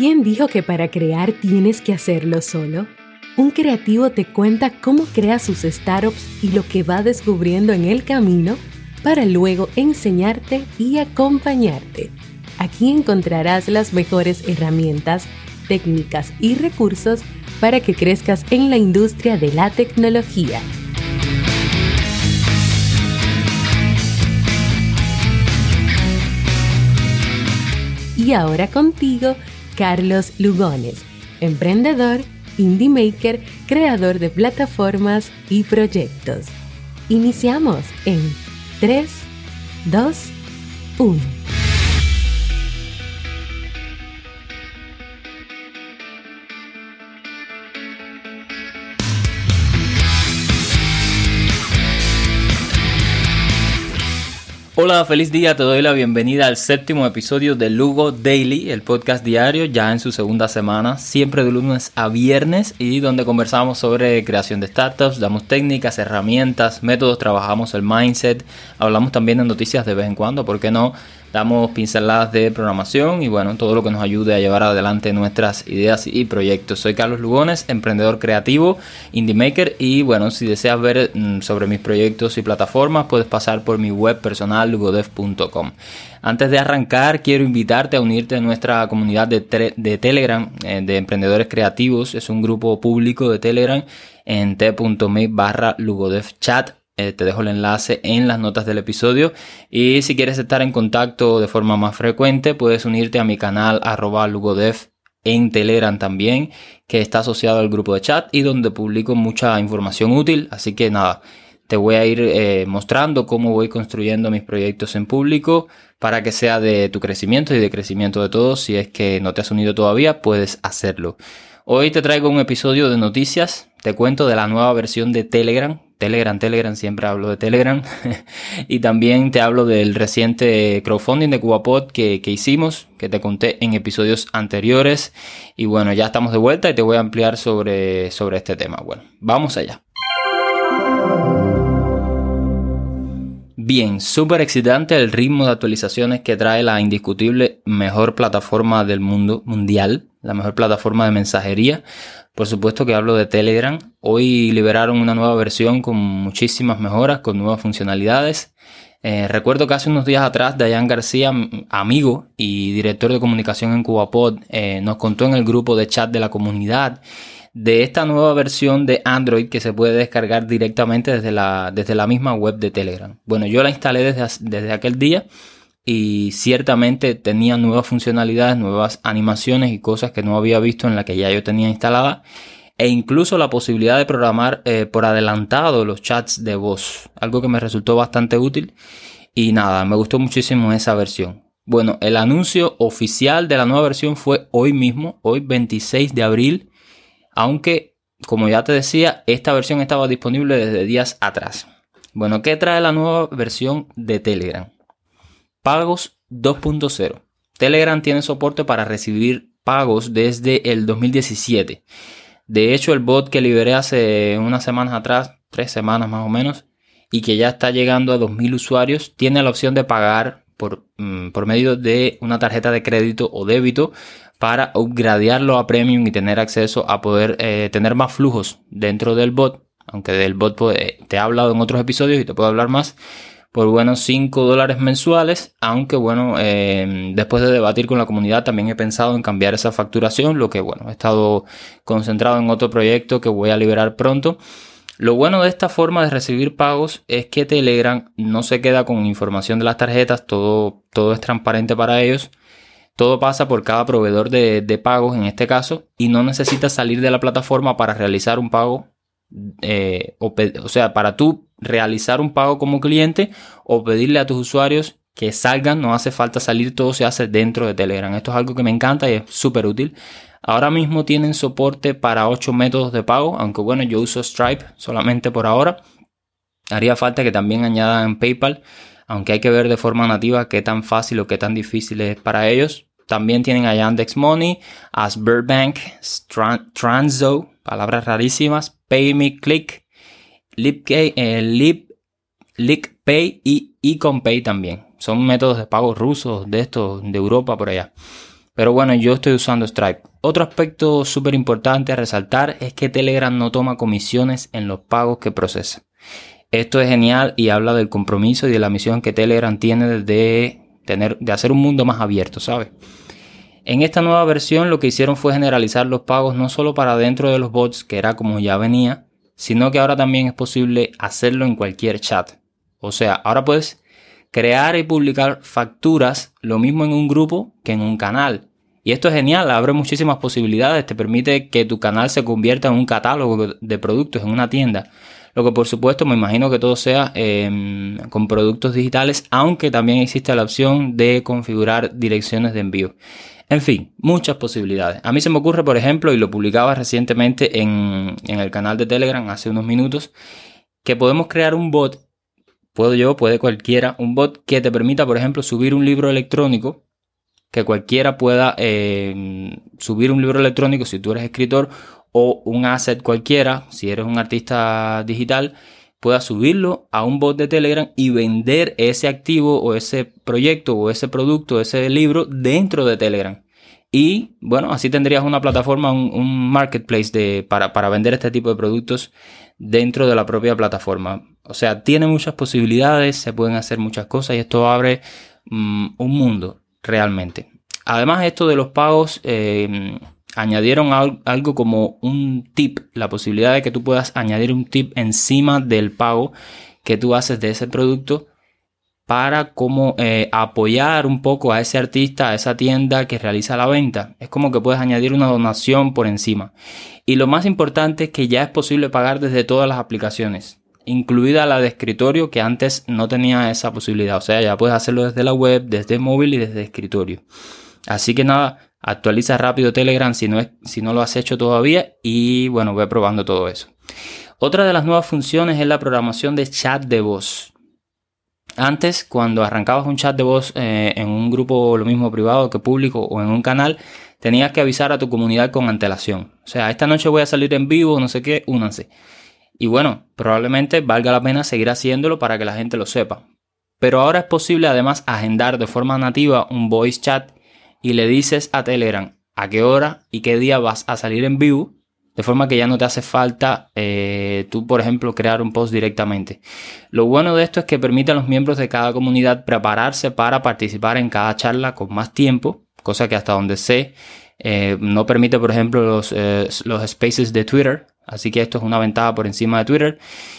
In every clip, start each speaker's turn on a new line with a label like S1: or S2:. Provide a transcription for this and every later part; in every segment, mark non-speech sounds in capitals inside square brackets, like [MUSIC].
S1: ¿Quién dijo que para crear tienes que hacerlo solo? Un creativo te cuenta cómo crea sus startups y lo que va descubriendo en el camino para luego enseñarte y acompañarte. Aquí encontrarás las mejores herramientas, técnicas y recursos para que crezcas en la industria de la tecnología. Y ahora contigo, Carlos Lugones, emprendedor, indie maker, creador de plataformas y proyectos. Iniciamos en 3, 2, 1.
S2: Hola, feliz día, te doy la bienvenida al séptimo episodio de Lugo Daily, el podcast diario ya en su segunda semana, siempre de lunes a viernes y donde conversamos sobre creación de startups, damos técnicas, herramientas, métodos, trabajamos el mindset, hablamos también de noticias de vez en cuando, ¿por qué no? Damos pinceladas de programación y bueno, todo lo que nos ayude a llevar adelante nuestras ideas y proyectos. Soy Carlos Lugones, emprendedor creativo, indie maker y bueno, si deseas ver mm, sobre mis proyectos y plataformas, puedes pasar por mi web personal lugodev.com. Antes de arrancar, quiero invitarte a unirte a nuestra comunidad de, Telegram eh, de emprendedores creativos. Es un grupo público de Telegram en t.me barra lugodevchat eh, te dejo el enlace en las notas del episodio. Y si quieres estar en contacto de forma más frecuente, puedes unirte a mi canal arroba lugodev en Telegram también, que está asociado al grupo de chat y donde publico mucha información útil. Así que nada, te voy a ir eh, mostrando cómo voy construyendo mis proyectos en público para que sea de tu crecimiento y de crecimiento de todos. Si es que no te has unido todavía, puedes hacerlo. Hoy te traigo un episodio de noticias. Te cuento de la nueva versión de Telegram Telegram, Telegram, siempre hablo de Telegram. [LAUGHS] y también te hablo del reciente crowdfunding de CubaPod que, que, hicimos, que te conté en episodios anteriores. Y bueno, ya estamos de vuelta y te voy a ampliar sobre, sobre este tema. Bueno, vamos allá. Bien, súper excitante el ritmo de actualizaciones que trae la indiscutible mejor plataforma del mundo mundial, la mejor plataforma de mensajería. Por supuesto que hablo de Telegram. Hoy liberaron una nueva versión con muchísimas mejoras, con nuevas funcionalidades. Eh, recuerdo que hace unos días atrás Dayan García, amigo y director de comunicación en CubaPod, eh, nos contó en el grupo de chat de la comunidad de esta nueva versión de Android que se puede descargar directamente desde la, desde la misma web de Telegram. Bueno, yo la instalé desde, desde aquel día y ciertamente tenía nuevas funcionalidades, nuevas animaciones y cosas que no había visto en la que ya yo tenía instalada e incluso la posibilidad de programar eh, por adelantado los chats de voz, algo que me resultó bastante útil y nada, me gustó muchísimo esa versión. Bueno, el anuncio oficial de la nueva versión fue hoy mismo, hoy 26 de abril aunque, como ya te decía, esta versión estaba disponible desde días atrás. Bueno, ¿qué trae la nueva versión de Telegram? Pagos 2.0. Telegram tiene soporte para recibir pagos desde el 2017. De hecho, el bot que liberé hace unas semanas atrás, tres semanas más o menos, y que ya está llegando a 2.000 usuarios, tiene la opción de pagar por, mm, por medio de una tarjeta de crédito o débito para upgradearlo a premium y tener acceso a poder eh, tener más flujos dentro del bot. Aunque del bot pues, eh, te he hablado en otros episodios y te puedo hablar más. Por buenos 5 dólares mensuales. Aunque bueno, eh, después de debatir con la comunidad también he pensado en cambiar esa facturación. Lo que bueno, he estado concentrado en otro proyecto que voy a liberar pronto. Lo bueno de esta forma de recibir pagos es que Telegram no se queda con información de las tarjetas, todo, todo es transparente para ellos. Todo pasa por cada proveedor de, pagos en este caso y no necesitas salir de la plataforma para realizar un pago. Eh, o, o sea, para tú realizar un pago como cliente o pedirle a tus usuarios que salgan, no hace falta salir, todo se hace dentro de Telegram. Esto es algo que me encanta y es súper útil. Ahora mismo tienen soporte para 8 métodos de pago, aunque bueno, yo uso Stripe solamente por ahora. Haría falta que también añadan PayPal, aunque hay que ver de forma nativa qué tan fácil o qué tan difícil es para ellos. También tienen a Yandex Money, a Sberbank, Transo, palabras rarísimas, PayMeClick, LipPay, eh, Lip, LickPay y EconPay también. Son métodos de pago rusos de estos, de Europa por allá. Pero bueno, yo estoy usando Stripe. Otro aspecto súper importante a resaltar es que Telegram no toma comisiones en los pagos que procesa. Esto es genial y habla del compromiso y de la misión que Telegram tiene de, tener, de hacer un mundo más abierto, ¿sabes? En esta nueva versión lo que hicieron fue generalizar los pagos no solo para dentro de los bots, que era como ya venía, sino que ahora también es posible hacerlo en cualquier chat. O sea, ahora puedes crear y publicar facturas lo mismo en un grupo que en un canal. Y esto es genial, abre muchísimas posibilidades, te permite que tu canal se convierta en un catálogo de productos, en una tienda. Lo que por supuesto me imagino que todo sea em, con productos digitales, aunque también existe la opción de configurar direcciones de envío. En fin, muchas posibilidades. A mí se me ocurre, por ejemplo, y lo publicaba recientemente en, el canal de Telegram hace unos minutos, que podemos crear un bot, puedo yo, puede cualquiera, un bot que te permita, por ejemplo, subir un libro electrónico que cualquiera pueda em, subir un libro electrónico si tú eres escritor o un asset cualquiera, si eres un artista digital, pueda subirlo a un bot de Telegram y vender ese activo o ese proyecto o ese producto, ese libro dentro de Telegram. Y bueno, así tendrías una plataforma, un, marketplace de, para, para, vender este tipo de productos dentro de la propia plataforma. O sea, tiene muchas posibilidades, se pueden hacer muchas cosas y esto abre mm, un mundo realmente. Además, esto de los pagos eh, añadieron algo como un tip, la posibilidad de que tú puedas añadir un tip encima del pago que tú haces de ese producto para como eh, apoyar un poco a ese artista, a esa tienda que realiza la venta. Es como que puedes añadir una donación por encima. Y lo más importante es que ya es posible pagar desde todas las aplicaciones, incluida la de escritorio que antes no tenía esa posibilidad. O sea, ya puedes hacerlo desde la web, desde móvil y desde escritorio. Así que nada, Actualiza rápido Telegram si no, es, si no lo has hecho todavía y bueno, voy probando todo eso. Otra de las nuevas funciones es la programación de chat de voz. Antes, cuando arrancabas un chat de voz eh, en un grupo lo mismo privado que público o en un canal, tenías que avisar a tu comunidad con antelación. O sea, esta noche voy a salir en vivo, no sé qué, únanse. Y bueno, probablemente valga la pena seguir haciéndolo para que la gente lo sepa. Pero ahora es posible además agendar de forma nativa un voice chat y le dices a Telegram a qué hora y qué día vas a salir en vivo, de forma que ya no te hace falta eh, tú, por ejemplo, crear un post directamente. Lo bueno de esto es que permite a los miembros de cada comunidad prepararse para participar en cada charla con más tiempo, cosa que hasta donde sé eh, no permite, por ejemplo, los, eh, los spaces de Twitter. Así que esto es una ventaja por encima de Twitter.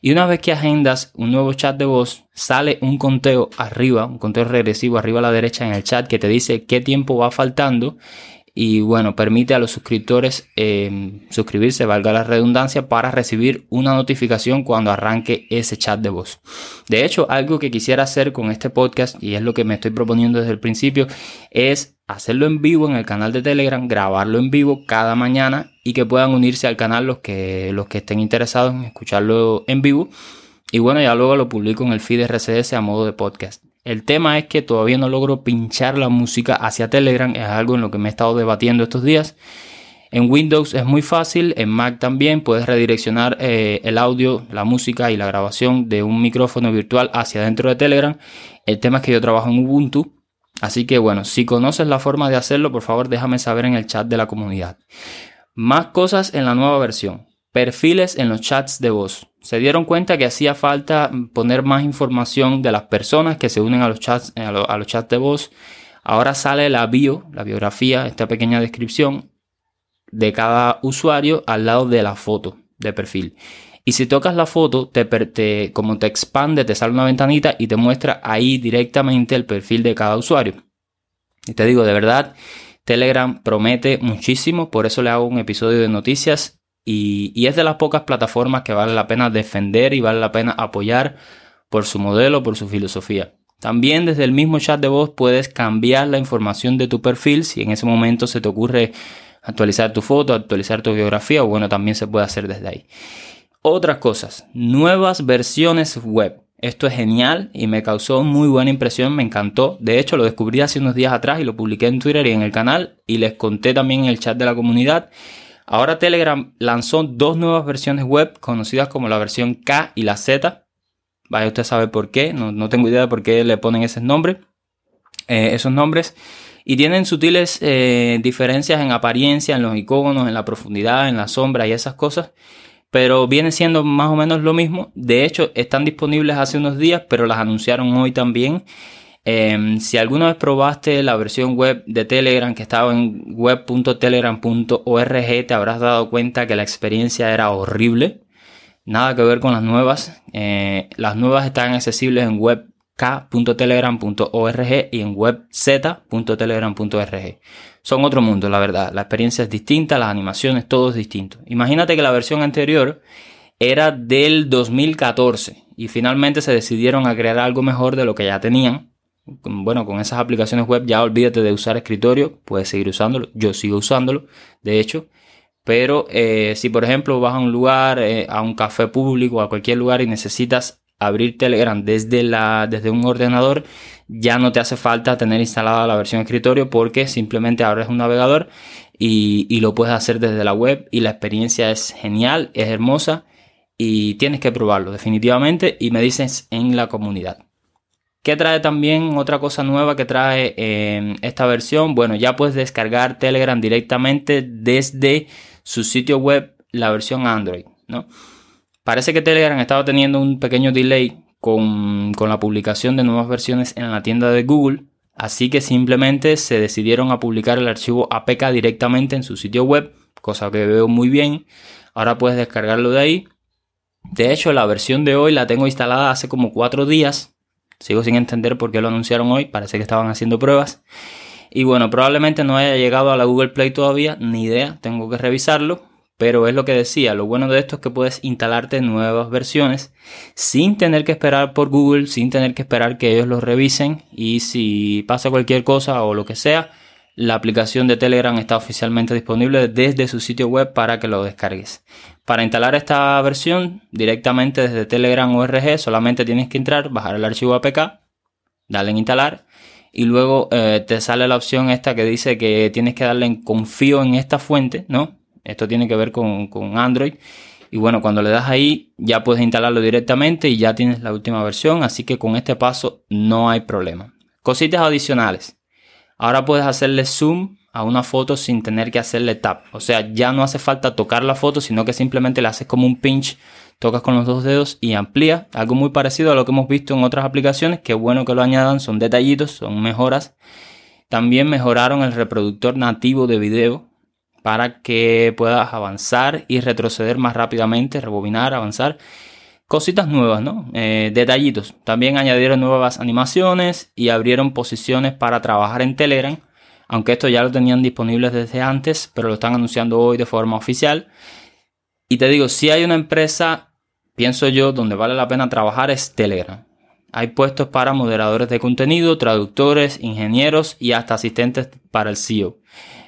S2: Y una vez que agendas un nuevo chat de voz, sale un conteo arriba, un conteo regresivo arriba a la derecha en el chat que te dice qué tiempo va faltando. Y bueno, permite a los suscriptores em, suscribirse, valga la redundancia, para recibir una notificación cuando arranque ese chat de voz. De hecho, algo que quisiera hacer con este podcast, y es lo que me estoy proponiendo desde el principio, es hacerlo en vivo en el canal de Telegram, grabarlo en vivo cada mañana y que puedan unirse al canal los que, los que estén interesados en escucharlo en vivo. Y bueno, ya luego lo publico en el feed RCS a modo de podcast. El tema es que todavía no logro pinchar la música hacia Telegram, es algo en lo que me he estado debatiendo estos días. En Windows es muy fácil, en Mac también puedes redireccionar eh, el audio, la música y la grabación de un micrófono virtual hacia dentro de Telegram. El tema es que yo trabajo en Ubuntu Así que bueno, si conoces la forma de hacerlo, por favor déjame saber en el chat de la comunidad. Más cosas en la nueva versión. Perfiles en los chats de voz. Se dieron cuenta que hacía falta poner más información de las personas que se unen a los chats, a, los chats de voz. Ahora sale la bio, la biografía, esta pequeña descripción de cada usuario al lado de la foto de perfil. Y si tocas la foto, te, como te expande, te sale una ventanita y te muestra ahí directamente el perfil de cada usuario. Y te digo, de verdad, Telegram promete muchísimo, por eso le hago un episodio de noticias y, es de las pocas plataformas que vale la pena defender y vale la pena apoyar por su modelo, por su filosofía. También desde el mismo chat de voz puedes cambiar la información de tu perfil si en ese momento se te ocurre actualizar tu foto, actualizar tu biografía o bueno, también se puede hacer desde ahí. Otras cosas, nuevas versiones web. Esto es genial y me causó muy buena impresión, me encantó. De hecho, lo descubrí hace unos días atrás y lo publiqué en Twitter y en el canal y les conté también en el chat de la comunidad. Ahora Telegram lanzó dos nuevas versiones web conocidas como la versión K y la Z. Vaya usted sabe por qué, no, tengo idea de por qué le ponen esos nombres. Eh, esos nombres. Y tienen sutiles eh, diferencias en apariencia, en los iconos, en la profundidad, en la sombra y esas cosas. Pero viene siendo más o menos lo mismo. De hecho, están disponibles hace unos días, pero las anunciaron hoy también. Em, si alguna vez probaste la versión web de Telegram que estaba en web.telegram.org, te habrás dado cuenta que la experiencia era horrible. Nada que ver con las nuevas. Eh, las nuevas están accesibles en web k.telegram.org y en webz.telegram.org. Son otro mundo, la verdad. La experiencia es distinta, las animaciones, todo es distinto. Imagínate que la versión anterior era del 2014 y finalmente se decidieron a crear algo mejor de lo que ya tenían. Bueno, con esas aplicaciones web ya olvídate de usar escritorio, puedes seguir usándolo. Yo sigo usándolo, de hecho. Pero eh, si por ejemplo vas a un lugar, eh, a un café público, a cualquier lugar y necesitas abrir Telegram desde, la, desde un ordenador, ya no te hace falta tener instalada la versión escritorio porque simplemente abres un navegador y, lo puedes hacer desde la web y la experiencia es genial, es hermosa y tienes que probarlo definitivamente y me dices en la comunidad. ¿Qué trae también otra cosa nueva que trae eh, esta versión? Bueno, ya puedes descargar Telegram directamente desde su sitio web, la versión Android, ¿no? Parece que Telegram estaba teniendo un pequeño delay con, la publicación de nuevas versiones en la tienda de Google, así que simplemente se decidieron a publicar el archivo APK directamente en su sitio web, cosa que veo muy bien. Ahora puedes descargarlo de ahí. De hecho, la versión de hoy la tengo instalada hace como cuatro días. Sigo sin entender por qué lo anunciaron hoy, parece que estaban haciendo pruebas. Y bueno, probablemente no haya llegado a la Google Play todavía, ni idea, tengo que revisarlo. Pero es lo que decía, lo bueno de esto es que puedes instalarte nuevas versiones sin tener que esperar por Google, sin tener que esperar que ellos lo revisen y si pasa cualquier cosa o lo que sea, la aplicación de Telegram está oficialmente disponible desde su sitio web para que lo descargues. Para instalar esta versión directamente desde Telegram ORG solamente tienes que entrar, bajar el archivo APK, darle en instalar y luego eh, te sale la opción esta que dice que tienes que darle en confío en esta fuente, ¿no? Esto tiene que ver con, Android. Y bueno, cuando le das ahí ya puedes instalarlo directamente y ya tienes la última versión. Así que con este paso no hay problema. Cositas adicionales. Ahora puedes hacerle zoom a una foto sin tener que hacerle tap. O sea, ya no hace falta tocar la foto, sino que simplemente le haces como un pinch, tocas con los dos dedos y amplía. Algo muy parecido a lo que hemos visto en otras aplicaciones. Qué bueno que lo añadan, son detallitos, son mejoras. También mejoraron el reproductor nativo de video para que puedas avanzar y retroceder más rápidamente, rebobinar, avanzar. Cositas nuevas, ¿no? Eh, detallitos. También añadieron nuevas animaciones y abrieron posiciones para trabajar en Telegram. Aunque esto ya lo tenían disponibles desde antes, pero lo están anunciando hoy de forma oficial. Y te digo, si hay una empresa, pienso yo, donde vale la pena trabajar es Telegram. Hay puestos para moderadores de contenido, traductores, ingenieros y hasta asistentes para el CEO.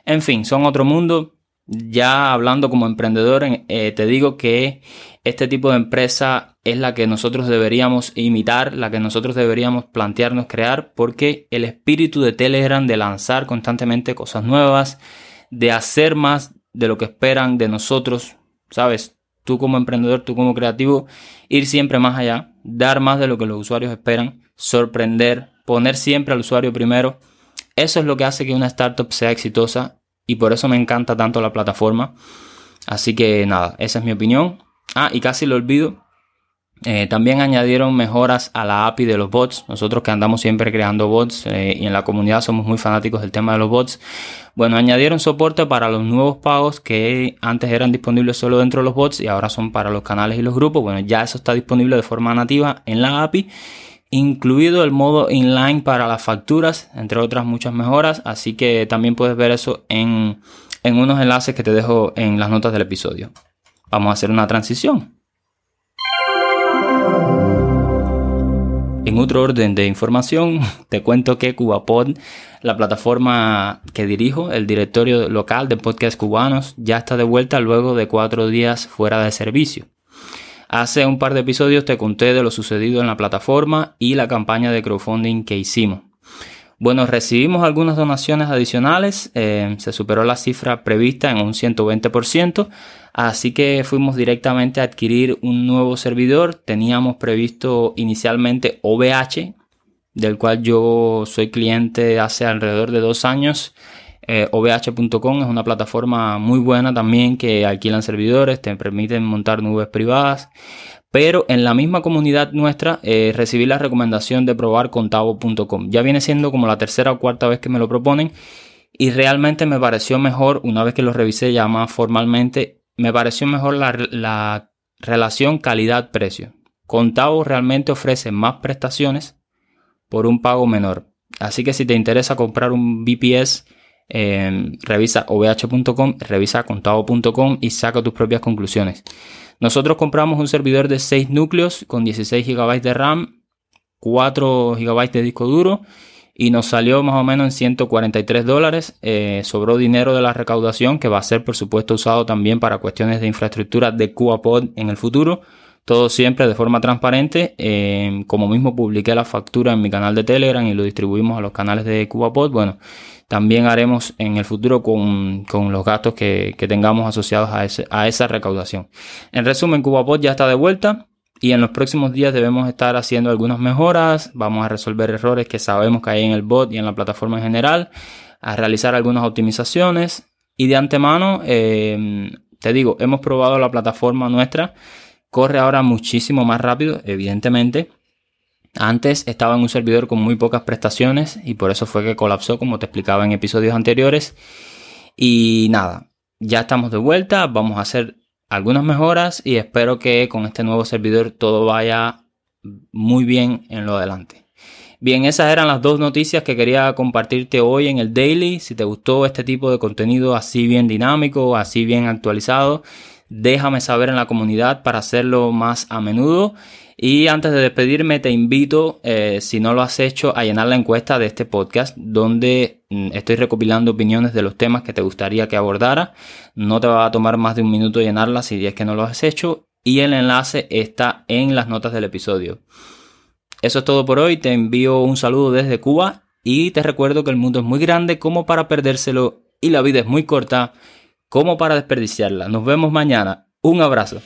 S2: En fin, son otro mundo. Ya hablando como emprendedor, eh, te digo que este tipo de empresa es la que nosotros deberíamos imitar, la que nosotros deberíamos plantearnos crear, porque el espíritu de Telegram de lanzar constantemente cosas nuevas, de hacer más de lo que esperan de nosotros, ¿sabes? Tú como emprendedor, tú como creativo, ir siempre más allá, dar más de lo que los usuarios esperan, sorprender, poner siempre al usuario primero eso es lo que hace que una startup sea exitosa y por eso me encanta tanto la plataforma. Así que nada, esa es mi opinión. Ah, y casi lo olvido. Eh, también añadieron mejoras a la API de los bots. Nosotros que andamos siempre creando bots eh, y en la comunidad somos muy fanáticos del tema de los bots. Bueno, añadieron soporte para los nuevos pagos que antes eran disponibles solo dentro de los bots y ahora son para los canales y los grupos. Bueno, ya eso está disponible de forma nativa en la API incluido el modo inline para las facturas, entre otras muchas mejoras, así que también puedes ver eso en, en unos enlaces que te dejo en las notas del episodio. Vamos a hacer una transición. En otro orden de información, [LAUGHS] te cuento que CubaPod, la plataforma que dirijo, el directorio local de podcast cubanos, ya está de vuelta luego de cuatro días fuera de servicio. Hace un par de episodios te conté de lo sucedido en la plataforma y la campaña de crowdfunding que hicimos. Bueno, recibimos algunas donaciones adicionales, eh, se superó la cifra prevista en un 120%, así que fuimos directamente a adquirir un nuevo servidor. Teníamos previsto inicialmente OVH, del cual yo soy cliente hace alrededor de dos años. Eh, OVH.com es una plataforma muy buena también que alquilan servidores, te permiten montar nubes privadas. Pero en la misma comunidad nuestra eh, recibí la recomendación de probar contavo.com. Ya viene siendo como la tercera o cuarta vez que me lo proponen y realmente me pareció mejor, una vez que lo revisé ya más formalmente, me pareció mejor la, la relación calidad-precio. Contavo realmente ofrece más prestaciones por un pago menor. Así que si te interesa comprar un BPS, revisa ovh.com, revisa contavo.com y saca tus propias conclusiones. Nosotros compramos un servidor de 6 núcleos con 16 GB de RAM, 4 GB de disco duro y nos salió más o menos en 143 dólares. Eh, sobró dinero de la recaudación que va a ser por supuesto usado también para cuestiones de infraestructura de CubaPod en el futuro. Todo siempre de forma transparente. Eh, como mismo publiqué la factura en mi canal de Telegram y lo distribuimos a los canales de CubaPod. Bueno, también haremos en el futuro con, los gastos que, tengamos asociados a, a, esa recaudación. En resumen, CubaPod ya está de vuelta y en los próximos días debemos estar haciendo algunas mejoras. Vamos a resolver errores que sabemos que hay en el bot y en la plataforma en general, a realizar algunas optimizaciones y de antemano, eh, te digo, hemos probado la plataforma nuestra. Corre ahora muchísimo más rápido, evidentemente antes estaba en un servidor con muy pocas prestaciones y por eso fue que colapsó, como te explicaba en episodios anteriores. Y nada, ya estamos de vuelta, vamos a hacer algunas mejoras y espero que con este nuevo servidor todo vaya muy bien en lo adelante. Bien, esas eran las dos noticias que quería compartirte hoy en el daily. Si te gustó este tipo de contenido así bien dinámico, así bien actualizado, déjame saber en la comunidad para hacerlo más a menudo. Y antes de despedirme, te invito, eh, si no lo has hecho, a llenar la encuesta de este podcast, donde mm, estoy recopilando opiniones de los temas que te gustaría que abordara. No te va a tomar más de un minuto llenarla si es que no lo has hecho. Y el enlace está en las notas del episodio. Eso es todo por hoy. Te envío un saludo desde Cuba y te recuerdo que el mundo es muy grande como para perdérselo y la vida es muy corta como para desperdiciarla. Nos vemos mañana. Un abrazo.